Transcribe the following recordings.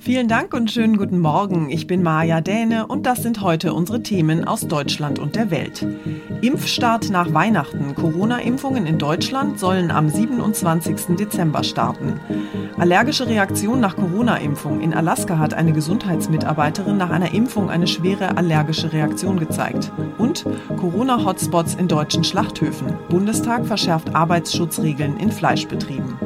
Vielen Dank und schönen guten Morgen. Ich bin Maja Däne und das sind heute unsere Themen aus Deutschland und der Welt. Impfstart nach Weihnachten. Corona-Impfungen in Deutschland sollen am 27. Dezember starten. Allergische Reaktion nach Corona-Impfung. In Alaska hat eine Gesundheitsmitarbeiterin nach einer Impfung eine schwere allergische Reaktion gezeigt. Und Corona-Hotspots in deutschen Schlachthöfen. Bundestag verschärft Arbeitsschutzregeln in Fleischbetrieben.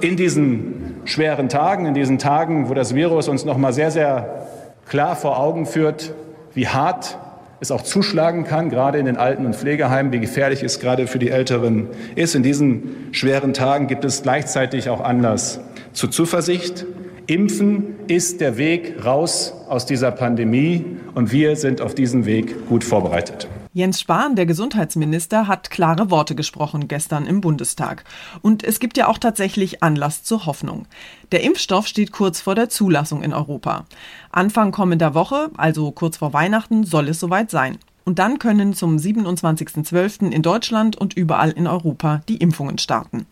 In diesen schweren Tagen, in diesen Tagen, wo das Virus uns noch mal sehr, sehr klar vor Augen führt, wie hart es auch zuschlagen kann, gerade in den Alten- und Pflegeheimen, wie gefährlich es gerade für die Älteren ist. In diesen schweren Tagen gibt es gleichzeitig auch Anlass zur Zuversicht. Impfen ist der Weg raus aus dieser Pandemie und wir sind auf diesem Weg gut vorbereitet. Jens Spahn, der Gesundheitsminister, hat klare Worte gesprochen gestern im Bundestag. Und es gibt ja auch tatsächlich Anlass zur Hoffnung. Der Impfstoff steht kurz vor der Zulassung in Europa. Anfang kommender Woche, also kurz vor Weihnachten, soll es soweit sein. Und dann können zum 27.12. in Deutschland und überall in Europa die Impfungen starten.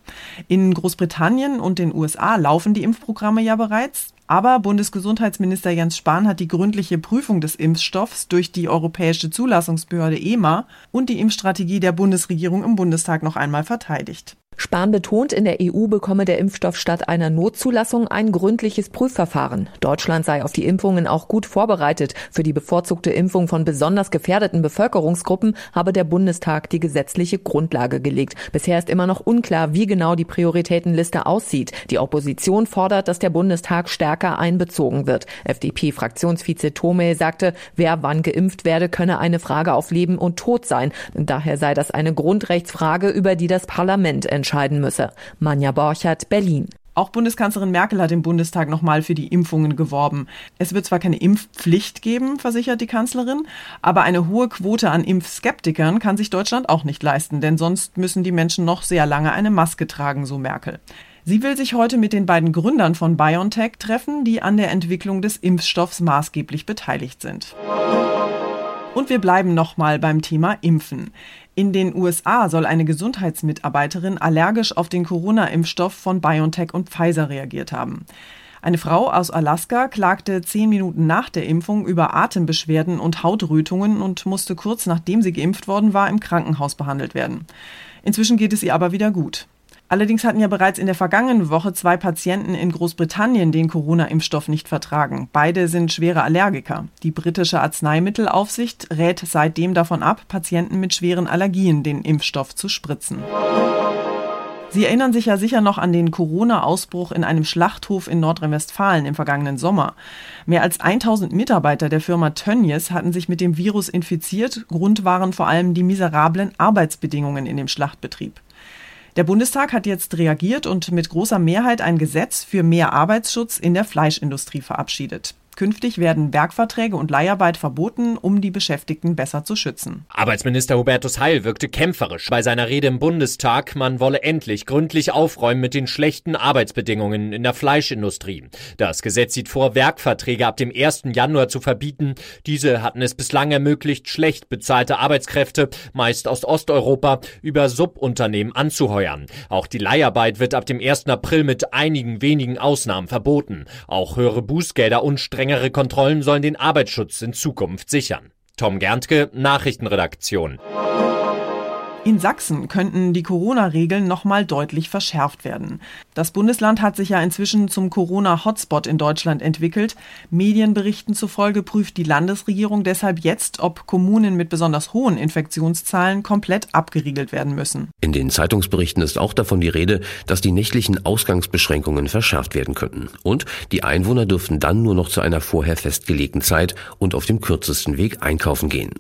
In Großbritannien und den USA laufen die Impfprogramme ja bereits. Aber Bundesgesundheitsminister Jens Spahn hat die gründliche Prüfung des Impfstoffs durch die Europäische Zulassungsbehörde EMA und die Impfstrategie der Bundesregierung im Bundestag noch einmal verteidigt. Spahn betont, in der EU bekomme der Impfstoff statt einer Notzulassung ein gründliches Prüfverfahren. Deutschland sei auf die Impfungen auch gut vorbereitet. Für die bevorzugte Impfung von besonders gefährdeten Bevölkerungsgruppen habe der Bundestag die gesetzliche Grundlage gelegt. Bisher ist immer noch unklar, wie genau die Prioritätenliste aussieht. Die Opposition fordert, dass der Bundestag stärker einbezogen wird. FDP-Fraktionsvize Thome sagte, wer wann geimpft werde, könne eine Frage auf Leben und Tod sein. Daher sei das eine Grundrechtsfrage, über die das Parlament entscheidet entscheiden müsse. Manja Borchert, Berlin. Auch Bundeskanzlerin Merkel hat im Bundestag nochmal für die Impfungen geworben. Es wird zwar keine Impfpflicht geben, versichert die Kanzlerin, aber eine hohe Quote an Impfskeptikern kann sich Deutschland auch nicht leisten, denn sonst müssen die Menschen noch sehr lange eine Maske tragen, so Merkel. Sie will sich heute mit den beiden Gründern von BioNTech treffen, die an der Entwicklung des Impfstoffs maßgeblich beteiligt sind. Und wir bleiben nochmal beim Thema Impfen. In den USA soll eine Gesundheitsmitarbeiterin allergisch auf den Corona-Impfstoff von BioNTech und Pfizer reagiert haben. Eine Frau aus Alaska klagte zehn Minuten nach der Impfung über Atembeschwerden und Hautrötungen und musste kurz nachdem sie geimpft worden war im Krankenhaus behandelt werden. Inzwischen geht es ihr aber wieder gut. Allerdings hatten ja bereits in der vergangenen Woche zwei Patienten in Großbritannien den Corona-Impfstoff nicht vertragen. Beide sind schwere Allergiker. Die britische Arzneimittelaufsicht rät seitdem davon ab, Patienten mit schweren Allergien den Impfstoff zu spritzen. Sie erinnern sich ja sicher noch an den Corona-Ausbruch in einem Schlachthof in Nordrhein-Westfalen im vergangenen Sommer. Mehr als 1000 Mitarbeiter der Firma Tönnies hatten sich mit dem Virus infiziert. Grund waren vor allem die miserablen Arbeitsbedingungen in dem Schlachtbetrieb. Der Bundestag hat jetzt reagiert und mit großer Mehrheit ein Gesetz für mehr Arbeitsschutz in der Fleischindustrie verabschiedet. Künftig werden Werkverträge und Leiharbeit verboten, um die Beschäftigten besser zu schützen. Arbeitsminister Hubertus Heil wirkte kämpferisch bei seiner Rede im Bundestag. Man wolle endlich gründlich aufräumen mit den schlechten Arbeitsbedingungen in der Fleischindustrie. Das Gesetz sieht vor, Werkverträge ab dem 1. Januar zu verbieten. Diese hatten es bislang ermöglicht, schlecht bezahlte Arbeitskräfte, meist aus Osteuropa, über Subunternehmen anzuheuern. Auch die Leiharbeit wird ab dem 1. April mit einigen wenigen Ausnahmen verboten. Auch höhere Bußgelder und strenge Strengere Kontrollen sollen den Arbeitsschutz in Zukunft sichern. Tom Gerntke, Nachrichtenredaktion. In Sachsen könnten die Corona-Regeln nochmal deutlich verschärft werden. Das Bundesland hat sich ja inzwischen zum Corona-Hotspot in Deutschland entwickelt. Medienberichten zufolge prüft die Landesregierung deshalb jetzt, ob Kommunen mit besonders hohen Infektionszahlen komplett abgeriegelt werden müssen. In den Zeitungsberichten ist auch davon die Rede, dass die nächtlichen Ausgangsbeschränkungen verschärft werden könnten. Und die Einwohner dürften dann nur noch zu einer vorher festgelegten Zeit und auf dem kürzesten Weg einkaufen gehen.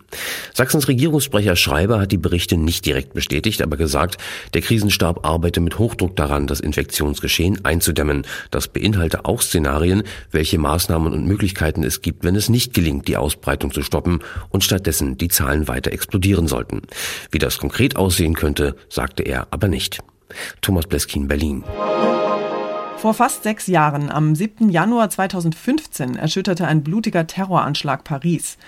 Sachsens Regierungssprecher Schreiber hat die Berichte nicht direkt direkt bestätigt, aber gesagt, der Krisenstab arbeite mit Hochdruck daran, das Infektionsgeschehen einzudämmen. Das beinhalte auch Szenarien, welche Maßnahmen und Möglichkeiten es gibt, wenn es nicht gelingt, die Ausbreitung zu stoppen und stattdessen die Zahlen weiter explodieren sollten. Wie das konkret aussehen könnte, sagte er aber nicht. Thomas Bleskin, Berlin. Vor fast sechs Jahren, am 7. Januar 2015, erschütterte ein blutiger Terroranschlag Paris.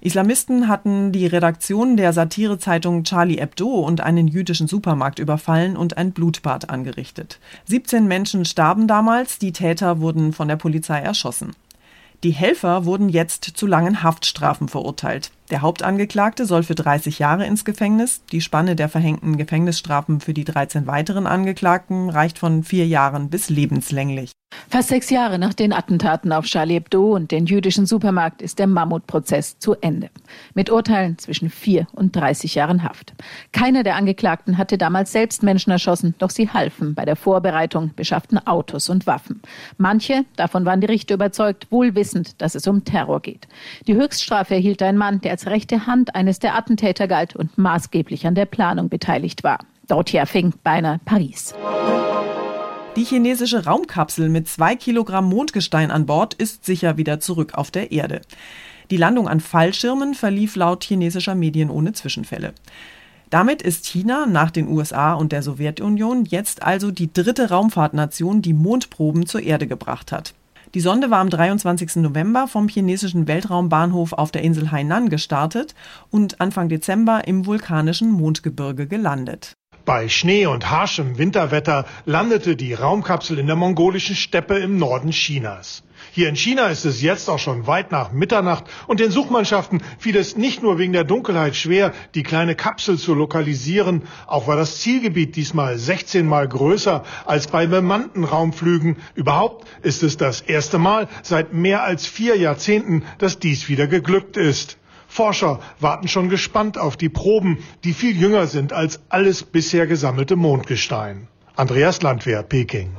Islamisten hatten die Redaktion der Satirezeitung Charlie Hebdo und einen jüdischen Supermarkt überfallen und ein Blutbad angerichtet. 17 Menschen starben damals, die Täter wurden von der Polizei erschossen. Die Helfer wurden jetzt zu langen Haftstrafen verurteilt. Der Hauptangeklagte soll für 30 Jahre ins Gefängnis. Die Spanne der verhängten Gefängnisstrafen für die 13 weiteren Angeklagten reicht von vier Jahren bis lebenslänglich. Fast sechs Jahre nach den Attentaten auf Charlie Hebdo und den jüdischen Supermarkt ist der Mammutprozess zu Ende. Mit Urteilen zwischen vier und 30 Jahren Haft. Keiner der Angeklagten hatte damals selbst Menschen erschossen, doch sie halfen bei der Vorbereitung, beschafften Autos und Waffen. Manche, davon waren die Richter überzeugt, wohl wissend, dass es um Terror geht. Die Höchststrafe erhielt ein Mann, der als rechte Hand eines der Attentäter galt und maßgeblich an der Planung beteiligt war. Dorthin fing beinahe Paris. Die chinesische Raumkapsel mit zwei Kilogramm Mondgestein an Bord ist sicher wieder zurück auf der Erde. Die Landung an Fallschirmen verlief laut chinesischer Medien ohne Zwischenfälle. Damit ist China nach den USA und der Sowjetunion jetzt also die dritte Raumfahrtnation, die Mondproben zur Erde gebracht hat. Die Sonde war am 23. November vom chinesischen Weltraumbahnhof auf der Insel Hainan gestartet und Anfang Dezember im vulkanischen Mondgebirge gelandet. Bei Schnee und harschem Winterwetter landete die Raumkapsel in der mongolischen Steppe im Norden Chinas. Hier in China ist es jetzt auch schon weit nach Mitternacht und den Suchmannschaften fiel es nicht nur wegen der Dunkelheit schwer, die kleine Kapsel zu lokalisieren, auch war das Zielgebiet diesmal 16 mal größer als bei bemannten Raumflügen. Überhaupt ist es das erste Mal seit mehr als vier Jahrzehnten, dass dies wieder geglückt ist. Forscher warten schon gespannt auf die Proben, die viel jünger sind als alles bisher gesammelte Mondgestein. Andreas Landwehr, Peking.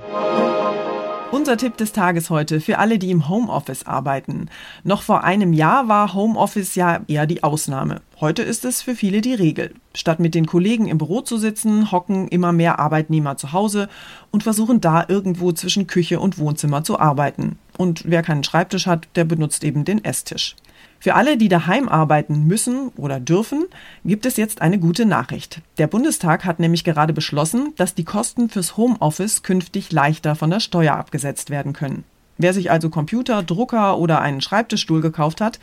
Unser Tipp des Tages heute für alle, die im Homeoffice arbeiten. Noch vor einem Jahr war Homeoffice ja eher die Ausnahme. Heute ist es für viele die Regel. Statt mit den Kollegen im Büro zu sitzen, hocken immer mehr Arbeitnehmer zu Hause und versuchen da irgendwo zwischen Küche und Wohnzimmer zu arbeiten. Und wer keinen Schreibtisch hat, der benutzt eben den Esstisch. Für alle, die daheim arbeiten müssen oder dürfen, gibt es jetzt eine gute Nachricht. Der Bundestag hat nämlich gerade beschlossen, dass die Kosten fürs Homeoffice künftig leichter von der Steuer abgesetzt werden können. Wer sich also Computer, Drucker oder einen Schreibtischstuhl gekauft hat,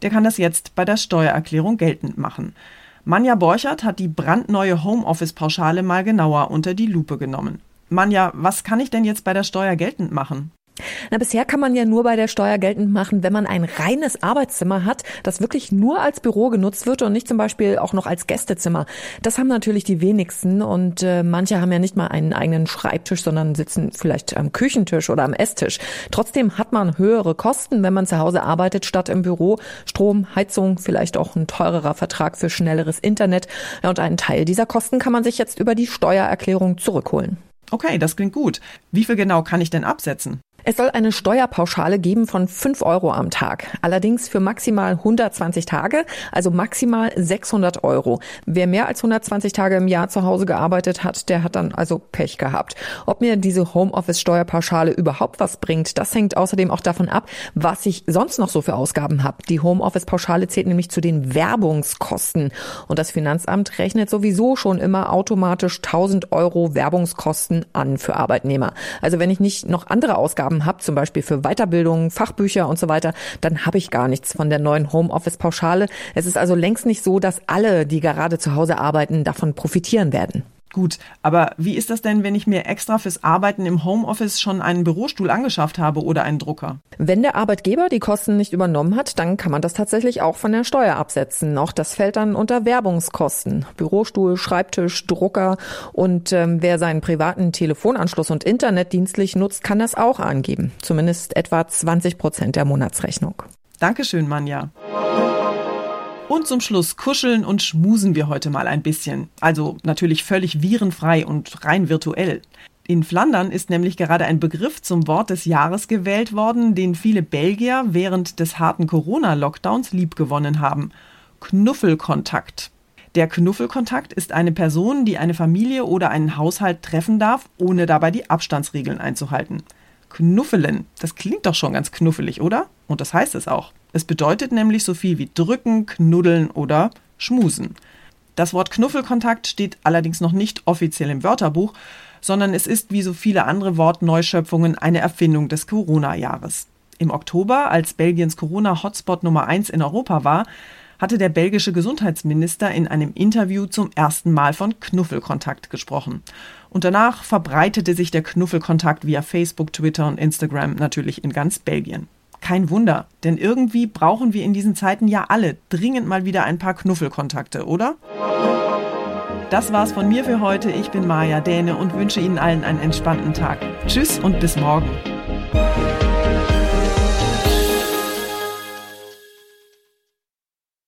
der kann das jetzt bei der Steuererklärung geltend machen. Manja Borchert hat die brandneue Homeoffice-Pauschale mal genauer unter die Lupe genommen. Manja, was kann ich denn jetzt bei der Steuer geltend machen? Na, bisher kann man ja nur bei der Steuer geltend machen, wenn man ein reines Arbeitszimmer hat, das wirklich nur als Büro genutzt wird und nicht zum Beispiel auch noch als Gästezimmer. Das haben natürlich die wenigsten und äh, manche haben ja nicht mal einen eigenen Schreibtisch, sondern sitzen vielleicht am Küchentisch oder am Esstisch. Trotzdem hat man höhere Kosten, wenn man zu Hause arbeitet, statt im Büro. Strom, Heizung, vielleicht auch ein teurerer Vertrag für schnelleres Internet. Ja, und einen Teil dieser Kosten kann man sich jetzt über die Steuererklärung zurückholen. Okay, das klingt gut. Wie viel genau kann ich denn absetzen? Es soll eine Steuerpauschale geben von 5 Euro am Tag. Allerdings für maximal 120 Tage, also maximal 600 Euro. Wer mehr als 120 Tage im Jahr zu Hause gearbeitet hat, der hat dann also Pech gehabt. Ob mir diese Homeoffice-Steuerpauschale überhaupt was bringt, das hängt außerdem auch davon ab, was ich sonst noch so für Ausgaben habe. Die Homeoffice-Pauschale zählt nämlich zu den Werbungskosten. Und das Finanzamt rechnet sowieso schon immer automatisch 1000 Euro Werbungskosten an für Arbeitnehmer. Also wenn ich nicht noch andere Ausgaben Ausgaben habe, zum Beispiel für Weiterbildung, Fachbücher und so weiter, dann habe ich gar nichts von der neuen Homeoffice-Pauschale. Es ist also längst nicht so, dass alle, die gerade zu Hause arbeiten, davon profitieren werden. Gut, aber wie ist das denn, wenn ich mir extra fürs Arbeiten im Homeoffice schon einen Bürostuhl angeschafft habe oder einen Drucker? Wenn der Arbeitgeber die Kosten nicht übernommen hat, dann kann man das tatsächlich auch von der Steuer absetzen. Auch das fällt dann unter Werbungskosten. Bürostuhl, Schreibtisch, Drucker und ähm, wer seinen privaten Telefonanschluss und Internet dienstlich nutzt, kann das auch angeben. Zumindest etwa 20 Prozent der Monatsrechnung. Dankeschön, Manja. Und zum Schluss kuscheln und schmusen wir heute mal ein bisschen. Also natürlich völlig virenfrei und rein virtuell. In Flandern ist nämlich gerade ein Begriff zum Wort des Jahres gewählt worden, den viele Belgier während des harten Corona-Lockdowns liebgewonnen haben. Knuffelkontakt. Der Knuffelkontakt ist eine Person, die eine Familie oder einen Haushalt treffen darf, ohne dabei die Abstandsregeln einzuhalten. Knuffelen, das klingt doch schon ganz knuffelig, oder? Und das heißt es auch. Es bedeutet nämlich so viel wie drücken, knuddeln oder schmusen. Das Wort Knuffelkontakt steht allerdings noch nicht offiziell im Wörterbuch, sondern es ist wie so viele andere Wortneuschöpfungen eine Erfindung des Corona-Jahres. Im Oktober, als Belgiens Corona-Hotspot Nummer 1 in Europa war, hatte der belgische Gesundheitsminister in einem Interview zum ersten Mal von Knuffelkontakt gesprochen. Und danach verbreitete sich der Knuffelkontakt via Facebook, Twitter und Instagram natürlich in ganz Belgien. Kein Wunder, denn irgendwie brauchen wir in diesen Zeiten ja alle dringend mal wieder ein paar Knuffelkontakte, oder? Das war's von mir für heute. Ich bin Maja Däne und wünsche Ihnen allen einen entspannten Tag. Tschüss und bis morgen.